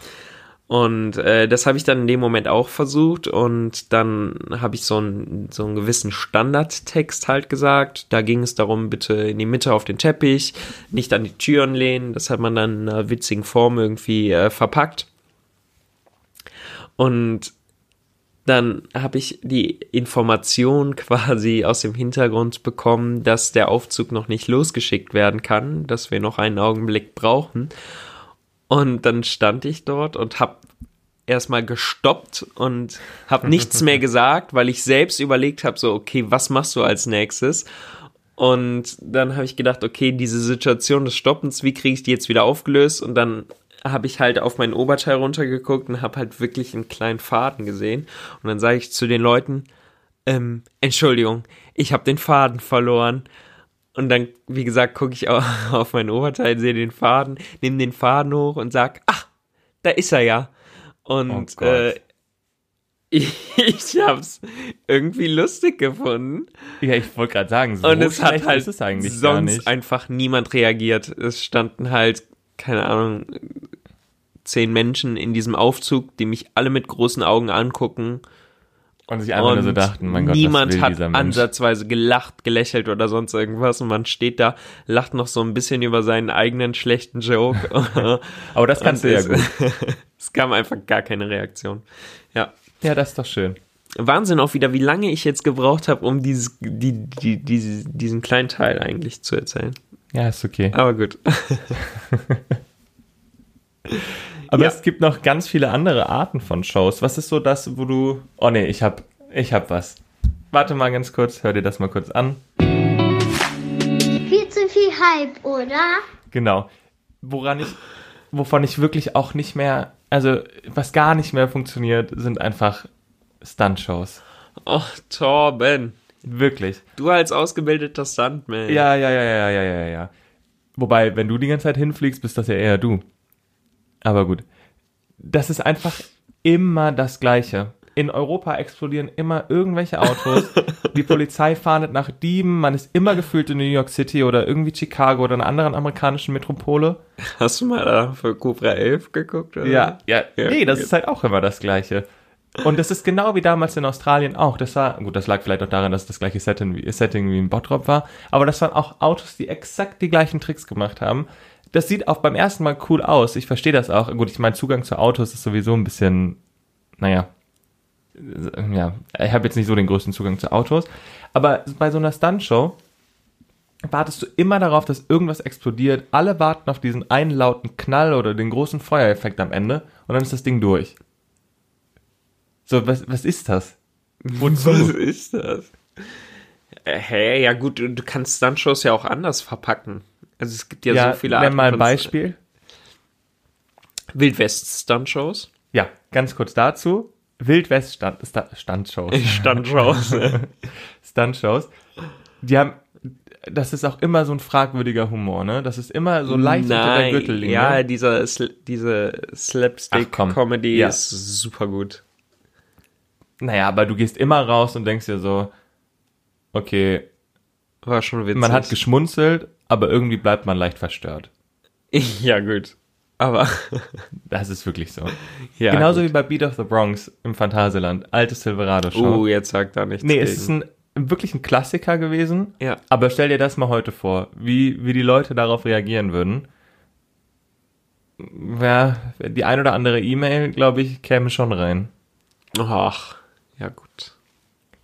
Und äh, das habe ich dann in dem Moment auch versucht und dann habe ich so einen, so einen gewissen Standardtext halt gesagt. Da ging es darum, bitte in die Mitte auf den Teppich, nicht an die Türen lehnen. Das hat man dann in einer witzigen Form irgendwie äh, verpackt. Und dann habe ich die Information quasi aus dem Hintergrund bekommen, dass der Aufzug noch nicht losgeschickt werden kann, dass wir noch einen Augenblick brauchen. Und dann stand ich dort und habe erstmal gestoppt und habe nichts mehr gesagt, weil ich selbst überlegt habe, so, okay, was machst du als nächstes? Und dann habe ich gedacht, okay, diese Situation des Stoppens, wie kriege ich die jetzt wieder aufgelöst? Und dann habe ich halt auf mein Oberteil runtergeguckt und habe halt wirklich einen kleinen Faden gesehen. Und dann sage ich zu den Leuten, ähm, Entschuldigung, ich habe den Faden verloren. Und dann, wie gesagt, gucke ich au- auf mein Oberteil, sehe den Faden, nehme den Faden hoch und sag, ach, da ist er ja. Und Oh äh, ich, hab's irgendwie lustig gefunden. Ja, ich wollte gerade sagen, so und es hat halt sonst einfach niemand reagiert. Es standen halt, keine Ahnung, zehn Menschen in diesem Aufzug, die mich alle mit großen Augen angucken. Und sich einfach nur so Und dachten, mein Gott, niemand hat ansatzweise gelacht, gelächelt oder sonst irgendwas und man steht da, lacht noch so ein bisschen über seinen eigenen schlechten Joke. Aber das kannst Und du ja es- gut. es kam einfach gar keine Reaktion. Ja. Ja, das ist doch schön. Wahnsinn auch wieder, wie lange ich jetzt gebraucht habe, um dieses, die, die, diese, diesen kleinen Teil eigentlich zu erzählen. Ja, ist okay. Aber gut. Aber Ja. es gibt noch ganz viele andere Arten von Shows. Was ist so das, wo du. Oh nee, ich hab, ich hab was. Warte mal ganz kurz, hör dir das mal kurz an. Viel zu viel Hype, oder? Genau. Woran ich, wovon ich wirklich auch nicht mehr, also was gar nicht mehr funktioniert, sind einfach Stunt-Shows. Oh, Torben. Wirklich. Du als ausgebildeter Stuntman. Ja, ja, ja, ja, ja, ja, ja. Wobei, wenn du die ganze Zeit hinfliegst, bist das ja eher du. Aber gut. Das ist einfach immer das Gleiche. In Europa explodieren immer irgendwelche Autos. Die Polizei fahndet nach Dieben. Man ist immer gefühlt in New York City oder irgendwie Chicago oder einer anderen amerikanischen Metropole. Hast du mal da für Cobra 11 geguckt? Oder? Ja, ja. Ja, nee, das okay. ist halt auch immer das Gleiche. Und das ist genau wie damals in Australien auch. Das war, gut, das lag vielleicht auch daran, dass das gleiche Setting wie, Setting wie in Bottrop war. Aber das waren auch Autos, die exakt die gleichen Tricks gemacht haben. Das sieht auch beim ersten Mal cool aus. Ich verstehe das auch. Gut, ich meine, Zugang zu Autos ist sowieso ein bisschen, naja, äh, ja, ich habe jetzt nicht so den größten Zugang zu Autos. Aber bei so einer Stuntshow wartest du immer darauf, dass irgendwas explodiert. Alle warten auf diesen einen lauten Knall oder den großen Feuereffekt am Ende und dann ist das Ding durch. So, was, was ist das? Was ist das? Äh, Hä, ja gut, du kannst Stuntshows ja auch anders verpacken. Also es gibt ja, so viele nenn mal ein Beispiel. Wildwest-Stuntshows. Ja, ganz kurz dazu. Wildwest Stand, Sta- Standshows. Stuntshows. Stuntshows. Die haben, das ist auch immer so ein fragwürdiger Humor, ne? Das ist immer so leicht unter der Nein, Gürtellinie. ja, dieser, diese. Slapstick-Comedy Ja. ist super gut. Naja, aber du gehst immer raus und denkst dir so, okay, War schon witzig. man hat geschmunzelt, aber irgendwie bleibt man leicht verstört. ja, gut. Aber, Das ist wirklich so. ja. Genauso gut. wie bei Beat of the Bronx im Phantasialand, alte Silverado-Show. Oh, jetzt sagt da nichts. nee, gegen. es ist ein, wirklich ein Klassiker gewesen, Ja. aber stell dir das mal heute vor, wie, wie die Leute darauf reagieren würden. Ja, die ein oder andere E-Mail, glaube ich, käme schon rein. Ach, ja, gut.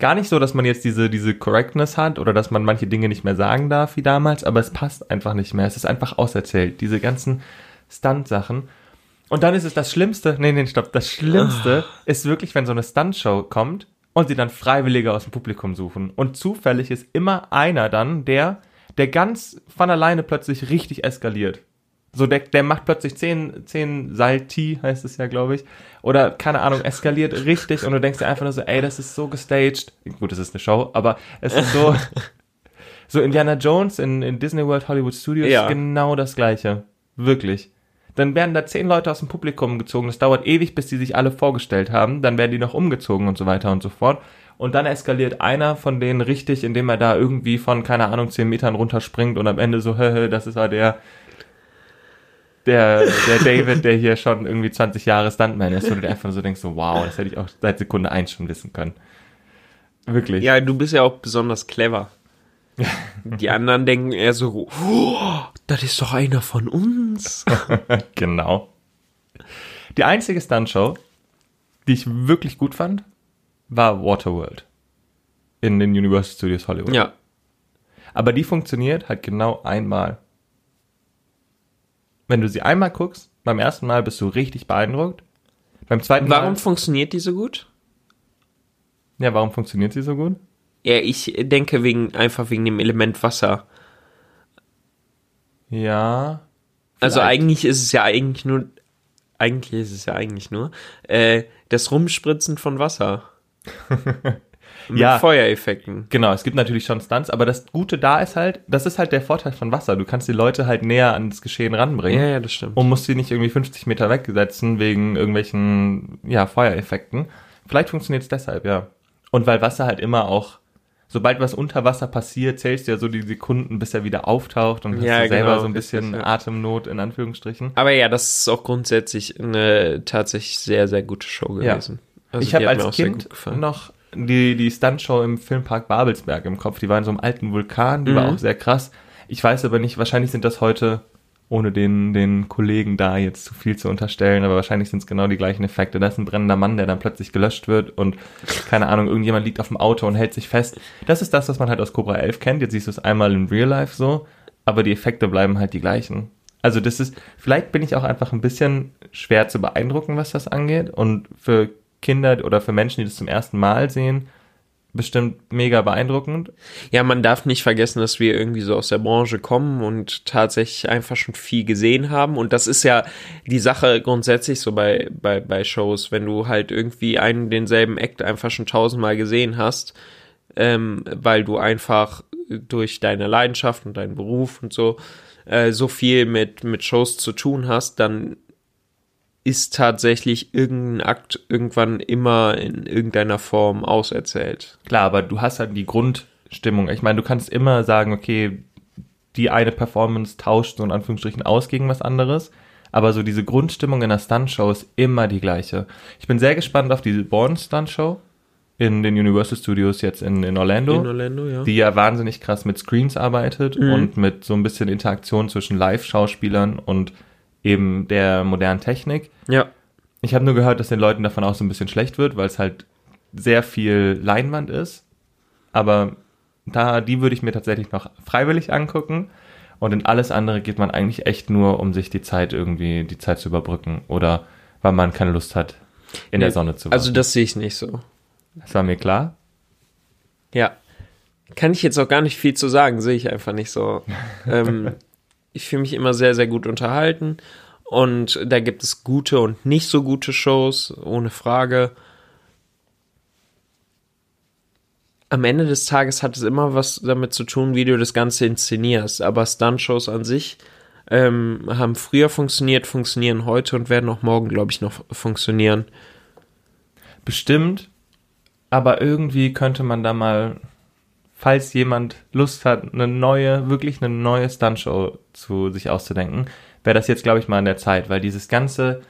Gar nicht so, dass man jetzt diese, diese Correctness hat oder dass man manche Dinge nicht mehr sagen darf wie damals, aber es passt einfach nicht mehr. Es ist einfach auserzählt. Diese ganzen Stunt-Sachen. Und dann ist es das Schlimmste, nee, nee, stopp, das Schlimmste ist wirklich, wenn so eine Stunt-Show kommt und sie dann Freiwillige aus dem Publikum suchen. Und zufällig ist immer einer dann, der, der ganz von alleine plötzlich richtig eskaliert. So, der, der macht plötzlich 10, 10 Salti, heißt es ja, glaube ich. Oder, keine Ahnung, eskaliert richtig und du denkst dir einfach nur so, ey, das ist so gestaged. Gut, es ist eine Show, aber es ist so, so Indiana Jones in, in Disney World Hollywood Studios Ja. ist genau das Gleiche. Wirklich. Dann werden da zehn Leute aus dem Publikum gezogen. Das dauert ewig, bis die sich alle vorgestellt haben. Dann werden die noch umgezogen und so weiter und so fort. Und dann eskaliert einer von denen richtig, indem er da irgendwie von, keine Ahnung, zehn Metern runterspringt und am Ende so, hö, hö, das ist ja der, der, der David, der hier schon irgendwie 20 Jahre Stuntman ist. Und du dir einfach so denkst, so, wow, das hätte ich auch seit Sekunde eins schon wissen können. Wirklich. Ja, du bist ja auch besonders clever. Die anderen denken eher so, oh, das ist doch einer von uns. Genau. Die einzige Stuntshow, die ich wirklich gut fand, war Waterworld. In den Universal Studios Hollywood. Ja. Aber die funktioniert halt genau einmal. Wenn du sie einmal guckst, beim ersten Mal bist du richtig beeindruckt. Beim zweiten Warum Mal. funktioniert die so gut? Ja, warum funktioniert sie so gut? Ja, ich denke wegen, einfach wegen dem Element Wasser. Ja. Also Vielleicht. eigentlich ist es ja eigentlich nur, eigentlich ist es ja eigentlich nur, äh, das Rumspritzen von Wasser. Mit Ja. Feuereffekten. Genau, es gibt natürlich schon Stunts, aber das Gute da ist halt, das ist halt der Vorteil von Wasser. Du kannst die Leute halt näher ans Geschehen ranbringen. Ja, ja, das stimmt. und musst sie nicht irgendwie 50 Meter wegsetzen wegen irgendwelchen ja, Feuereffekten. Vielleicht funktioniert es deshalb, ja. Und weil Wasser halt immer auch, sobald was unter Wasser passiert, zählst du ja so die Sekunden, bis er wieder auftaucht und Ja, hast du selber genau, so ein bisschen richtig, ja. Atemnot in Anführungsstrichen. Aber ja, das ist auch grundsätzlich eine tatsächlich sehr, sehr gute Show Ja. gewesen. Also ich habe als Kind noch die, die Stuntshow im Filmpark Babelsberg im Kopf. Die war in so einem alten Vulkan, die war Mhm. auch sehr krass. Ich weiß aber nicht, wahrscheinlich sind das heute, ohne den, den Kollegen da jetzt zu viel zu unterstellen, aber wahrscheinlich sind es genau die gleichen Effekte. Da ist ein brennender Mann, der dann plötzlich gelöscht wird und keine Ahnung, irgendjemand liegt auf dem Auto und hält sich fest. Das ist das, was man halt aus Cobra 11 kennt. Jetzt siehst du es einmal in Real Life so, aber die Effekte bleiben halt die gleichen. Also das ist, vielleicht bin ich auch einfach ein bisschen schwer zu beeindrucken, was das angeht. Und für Kinder oder für Menschen, die das zum ersten Mal sehen, bestimmt mega beeindruckend. Ja, man darf nicht vergessen, dass wir irgendwie so aus der Branche kommen und tatsächlich einfach schon viel gesehen haben. Und das ist ja die Sache grundsätzlich so bei, bei, bei Shows, wenn du halt irgendwie einen denselben Act einfach schon tausendmal gesehen hast, ähm, weil du einfach durch deine Leidenschaft und deinen Beruf und so äh, so viel mit, mit Shows zu tun hast, dann ist tatsächlich irgendein Akt irgendwann immer in irgendeiner Form auserzählt. Klar, aber du hast halt die Grundstimmung. Ich meine, du kannst immer sagen, okay, die eine Performance tauscht so in Anführungsstrichen aus gegen was anderes. Aber so diese Grundstimmung in der Stuntshow ist immer die gleiche. Ich bin sehr gespannt auf diese Born Stuntshow in den Universal Studios jetzt in, in Orlando. In Orlando, ja. die ja wahnsinnig krass mit Screens arbeitet Mhm. und mit so ein bisschen Interaktion zwischen Live-Schauspielern und eben der modernen Technik. ja. Ich habe nur gehört, dass den Leuten davon auch so ein bisschen schlecht wird, weil es halt sehr viel Leinwand ist. Aber da, die würde ich mir tatsächlich noch freiwillig angucken. Und in alles andere geht man eigentlich echt nur, um sich die Zeit irgendwie, die Zeit zu überbrücken. Oder weil man keine Lust hat, in der Nee, Sonne zu warten. Also das sehe ich nicht so. das war mir klar. Ja. Kann ich jetzt auch gar nicht viel zu sagen, sehe ich einfach nicht so. ähm, ich fühle mich immer sehr, sehr gut unterhalten. Und da gibt es gute und nicht so gute Shows, ohne Frage. Am Ende des Tages hat es immer was damit zu tun, wie du das Ganze inszenierst. Aber Stunt-Shows an sich ähm, haben früher funktioniert, funktionieren heute und werden auch morgen, glaube ich, noch funktionieren. Bestimmt, Aber irgendwie könnte man da mal, falls jemand Lust hat, eine neue, wirklich eine neue Stuntshow zu sich auszudenken, wäre das jetzt, glaube ich, mal an der Zeit, weil dieses ganze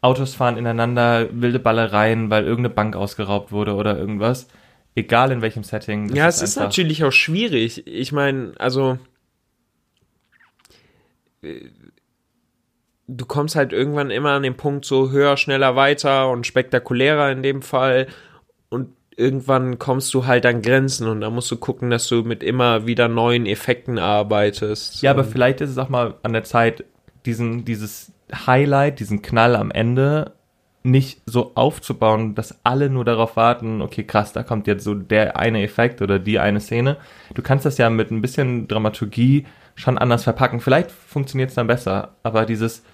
Autos fahren ineinander, wilde Ballereien, weil irgendeine Bank ausgeraubt wurde oder irgendwas, egal in welchem Setting. Ja, es ist natürlich auch schwierig. Ich meine, also äh, du kommst halt irgendwann immer an den Punkt so höher, schneller, weiter und spektakulärer in dem Fall irgendwann kommst du halt an Grenzen und da musst du gucken, dass du mit immer wieder neuen Effekten arbeitest. Ja, aber vielleicht ist es auch mal an der Zeit, diesen, dieses Highlight, diesen Knall am Ende nicht so aufzubauen, dass alle nur darauf warten, okay, krass, da kommt jetzt so der eine Effekt oder die eine Szene. Du kannst das ja mit ein bisschen Dramaturgie schon anders verpacken. Vielleicht funktioniert es dann besser, aber dieses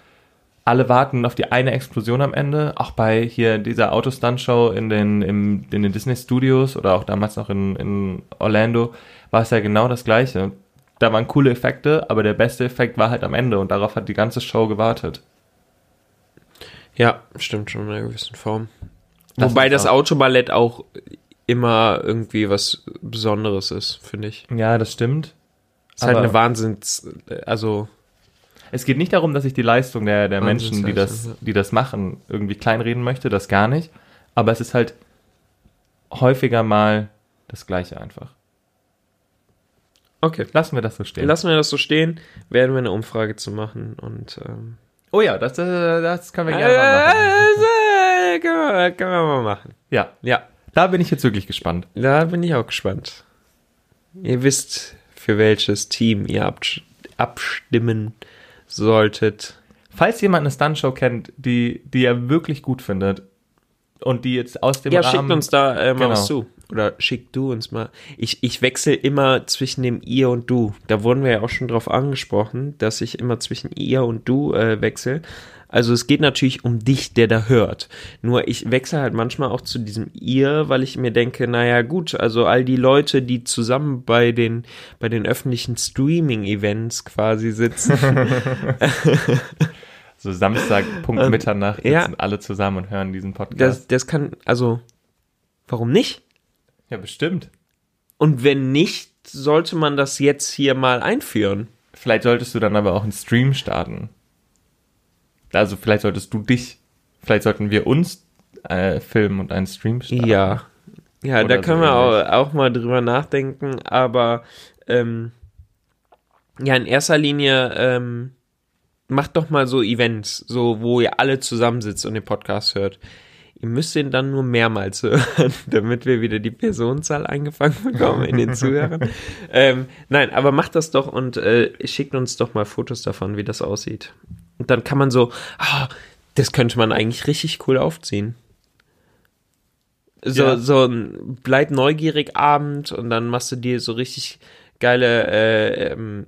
alle warten auf die eine Explosion am Ende, auch bei hier dieser Autostunt-Show in den, im, in den Disney Studios oder auch damals noch in, in Orlando, war es ja genau das gleiche. Da waren coole Effekte, aber der beste Effekt war halt am Ende und darauf hat die ganze Show gewartet. Ja, stimmt schon in einer gewissen Form. Das Wobei das Autoballett auch immer irgendwie was Besonderes ist, finde ich. Ja, das stimmt. Ist halt eine Wahnsinns, also Es geht nicht darum, dass ich die Leistung der, der Menschen, die das, die das machen, irgendwie kleinreden möchte, das gar nicht. Aber es ist halt häufiger mal das Gleiche einfach. okay. Lassen wir das so stehen. Lassen wir das so stehen, werden wir eine Umfrage zu machen und ähm, oh ja, das, äh, das können wir gerne mal machen. äh, können, wir, können wir mal machen. Ja, Ja, da bin ich jetzt wirklich gespannt. da bin ich auch gespannt. Ihr wisst, für welches Team ihr abstimmen solltet. Falls jemand eine Stuntshow kennt, die, die er wirklich gut findet und die jetzt aus dem Ja, Rahmen... schickt uns da äh, mal Genau. was zu. Oder schick du uns mal. Ich, ich wechsle immer zwischen dem ihr und du. Da wurden wir ja auch schon drauf angesprochen, dass ich immer zwischen ihr und du äh, wechsle. Also es geht natürlich um dich, der da hört. Nur ich wechsle halt manchmal auch zu diesem ihr, weil ich mir denke, naja gut, also all die Leute, die zusammen bei den, bei den öffentlichen Streaming-Events quasi sitzen, So Samstag, Punkt Ähm, Mitternacht, ja. sitzen alle zusammen und hören diesen Podcast. das, das kann, also, warum nicht? ja, bestimmt. Und wenn nicht, sollte man das jetzt hier mal einführen. Vielleicht solltest du dann aber auch einen Stream starten. Also vielleicht solltest du dich, vielleicht sollten wir uns äh, filmen und einen Stream starten. Ja. Ja, Oder da können so wir auch, auch mal drüber nachdenken, aber ähm, ja, in erster Linie ähm, macht doch mal so Events, so wo ihr alle zusammensitzt und den Podcast hört. Ihr müsst den dann nur mehrmals hören, damit wir wieder die Personenzahl eingefangen bekommen in den Zuhörern. ähm, nein, aber macht das doch und äh, schickt uns doch mal Fotos davon, wie das aussieht. Und dann kann man so, ah, das könnte man eigentlich richtig cool aufziehen. So, Ja. so ein bleib neugierig Abend und dann machst du dir so richtig geile, äh, ähm,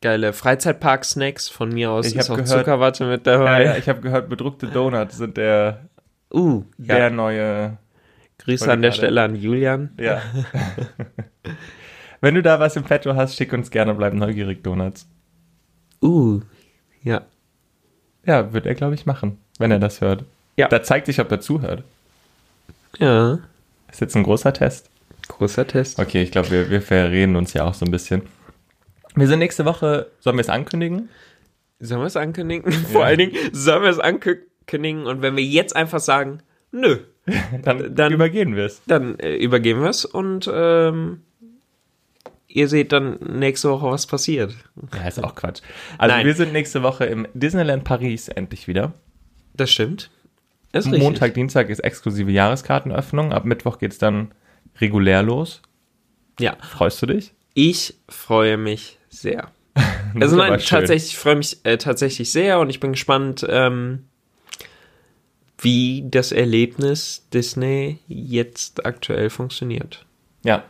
geile Freizeitpark-Snacks. Von mir aus Ich ist auch gehört- Zuckerwatte mit Ja, dabei. ja, ich habe gehört, bedruckte Donuts sind der, Uh, der ja. neue. Grüße an der gerade- Stelle an Julian. Ja. Wenn du da was im Petto hast, schick uns gerne, bleib neugierig Donuts. Uh, ja. Ja, wird er, glaube ich, machen, wenn er das hört. Ja. Da zeigt sich, ob er zuhört. Ja, Ist jetzt ein großer Test. großer Test. Okay, ich glaube, wir, wir verreden uns ja auch so ein bisschen. Wir sind nächste Woche, sollen wir es ankündigen? Sollen wir es ankündigen? Vor allen Dingen, sollen wir es ankündigen und wenn wir jetzt einfach sagen, nö, Dann, Dann- übergehen wir es. dann äh, übergeben wir es und ähm, ihr seht dann nächste Woche, was passiert. Ja, ist auch Quatsch. Also Nein. wir sind nächste Woche im Disneyland Paris endlich wieder. Das stimmt. Das ist richtig. Montag, Dienstag ist exklusive Jahreskartenöffnung. Ab Mittwoch geht's dann regulär los. Ja, Freust du dich? ich freue mich sehr. Also nein, tatsächlich, ich freue mich äh, tatsächlich sehr und ich bin gespannt, ähm, wie das Erlebnis Disney jetzt aktuell funktioniert. Ja.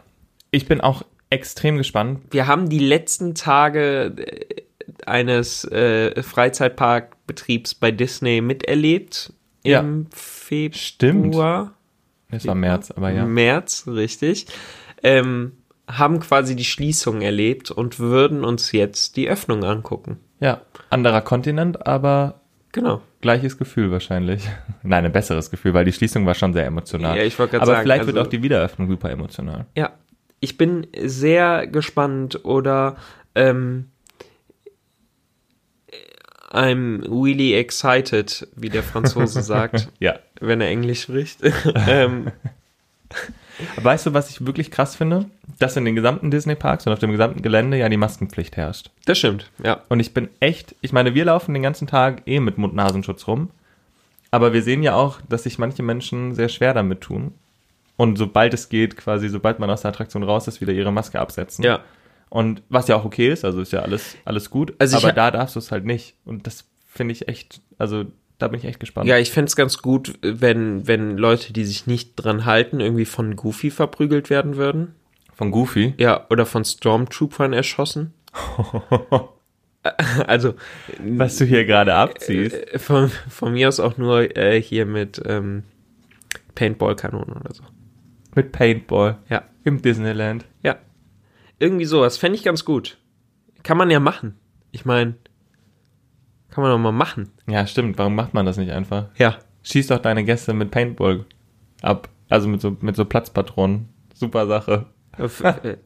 Ich bin auch extrem gespannt. Wir haben die letzten Tage äh, eines äh, Freizeitparkbetriebs bei Disney miterlebt Ja. im Februar. Stimmt. Es war März, aber ja. März, richtig. Ähm, haben quasi die Schließung erlebt und würden uns jetzt die Öffnung angucken. Ja. Anderer Kontinent, aber Genau. Gleiches Gefühl wahrscheinlich. Nein, ein besseres Gefühl, weil die Schließung war schon sehr emotional. Ja, ich wollte gerade Aber sagen, vielleicht wird also- auch die Wiederöffnung super emotional. Ja, ich bin sehr gespannt oder ähm, I'm really excited, wie der Franzose sagt, Ja. wenn er Englisch spricht. ähm, Weißt du, was ich wirklich krass finde? Dass in den gesamten Disney-Parks und auf dem gesamten Gelände ja die Maskenpflicht herrscht. das stimmt, ja. Und ich bin echt, ich meine, wir laufen den ganzen Tag eh mit Mund-Nasenschutz rum. Aber wir sehen ja auch, dass sich manche Menschen sehr schwer damit tun. Und sobald es geht, quasi, sobald man aus der Attraktion raus ist, wieder ihre Maske absetzen. Ja, Und was ja auch okay ist, also ist ja alles, alles gut. Also aber da darfst du es halt nicht. Und das finde ich echt, also da bin ich echt gespannt. ja ich fänd's ganz gut, wenn, wenn Leute, die sich nicht dran halten, irgendwie von Goofy verprügelt werden würden. Von Goofy. Ja, oder von Stormtroopern erschossen. also, Was du hier gerade abziehst. äh, von, von mir aus auch nur äh, hier mit ähm, Paintball-Kanonen oder so. Mit Paintball. Ja. Im Disneyland. Ja. Irgendwie sowas. Fände ich ganz gut. Kann man ja machen. Ich meine, kann man doch mal machen. Ja, stimmt. Warum macht man das nicht einfach? Ja. Schieß doch deine Gäste mit Paintball ab. Also mit so, mit so Platzpatronen. Super Sache.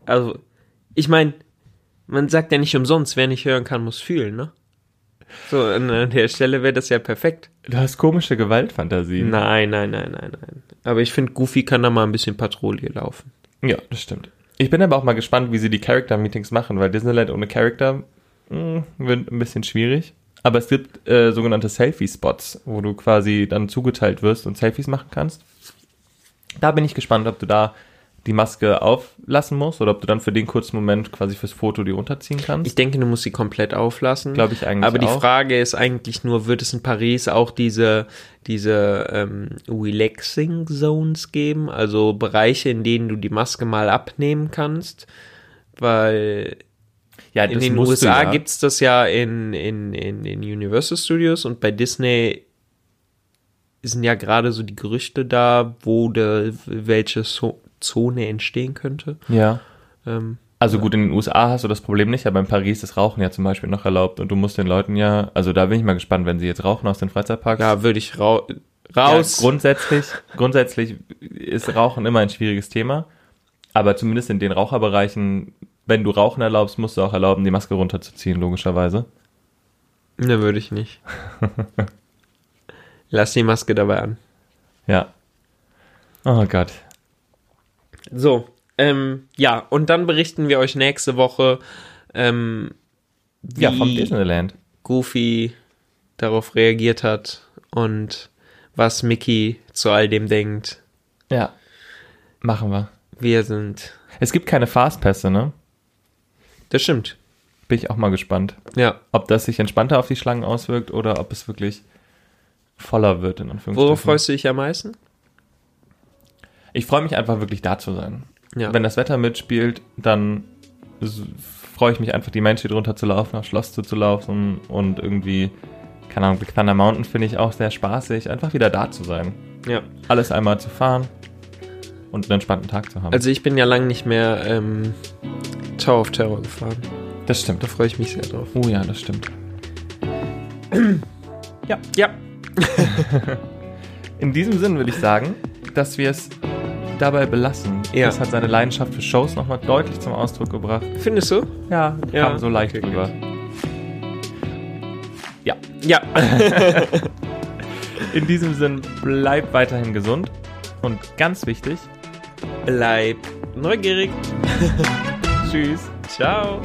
Also, ich meine, man sagt ja nicht umsonst, wer nicht hören kann, muss fühlen, ne? So, an der Stelle wäre das ja perfekt. Du hast komische Gewaltfantasien. Nein, nein, nein, nein, nein. Aber ich finde, Goofy kann da mal ein bisschen Patrouille laufen. Ja, das stimmt. Ich bin aber auch mal gespannt, wie sie die Character-Meetings machen, weil Disneyland ohne Charakter mh, wird ein bisschen schwierig. Aber es gibt äh, sogenannte Selfie-Spots, wo du quasi dann zugeteilt wirst und Selfies machen kannst. Da bin ich gespannt, ob du da die Maske auflassen musst oder ob du dann für den kurzen Moment quasi fürs Foto die runterziehen kannst. Ich denke, du musst sie komplett auflassen. Glaube ich eigentlich Aber die auch. Frage ist eigentlich nur, wird es in Paris auch diese, diese ähm, Relaxing Zones geben? Also Bereiche, in denen du die Maske mal abnehmen kannst? Weil ja, in den USA ja. gibt's das ja in, in, in den Universal Studios und bei Disney sind ja gerade so die Gerüchte da, wo de, welche so Zone entstehen könnte. Ja. Ähm, Also gut, in den USA hast du das Problem nicht, aber in Paris ist Rauchen ja zum Beispiel noch erlaubt und du musst den Leuten ja, also da bin ich mal gespannt, wenn sie jetzt rauchen aus den Freizeitparks. ja, würde ich rau Ja, raus. grundsätzlich, grundsätzlich ist Rauchen immer ein schwieriges Thema, aber zumindest in den Raucherbereichen, wenn du Rauchen erlaubst, musst du auch erlauben, die Maske runterzuziehen, logischerweise. Ne, würde ich nicht. Lass die Maske dabei an. Ja. Oh Gott. So, ähm, ja, und dann berichten wir euch nächste Woche, ähm, wie Ja, vom Disneyland. Goofy darauf reagiert hat und was Mickey zu all dem denkt. Ja. Machen wir. Wir sind. Es gibt keine Fastpässe, ne? Das stimmt. Bin ich auch mal gespannt. Ja. Ob das sich entspannter auf die Schlangen auswirkt oder ob es wirklich voller wird, in Anführungsstrichen. Worauf freust du dich am meisten? Ich freue mich einfach wirklich da zu sein. Ja. Wenn das Wetter mitspielt, dann freue ich mich einfach, die Main Street runter zu laufen, aufs Schloss zu, zu laufen und irgendwie, keine Ahnung, Big Thunder Mountain finde ich auch sehr spaßig, einfach wieder da zu sein. ja. Alles einmal zu fahren und einen entspannten Tag zu haben. Also ich bin ja lang nicht mehr ähm, Tower of Terror gefahren. das stimmt. Da freue ich mich sehr drauf. Oh ja, das stimmt. Ja. In diesem Sinn würde ich sagen, dass wir es dabei belassen. Ja. Das hat seine Leidenschaft für Shows nochmal deutlich zum Ausdruck gebracht. Findest du? Ja, Ja. kam so leicht Okay, rüber. Ja, Ja. in diesem Sinn, bleib weiterhin gesund und ganz wichtig, Bleib neugierig. tschüss. Ciao.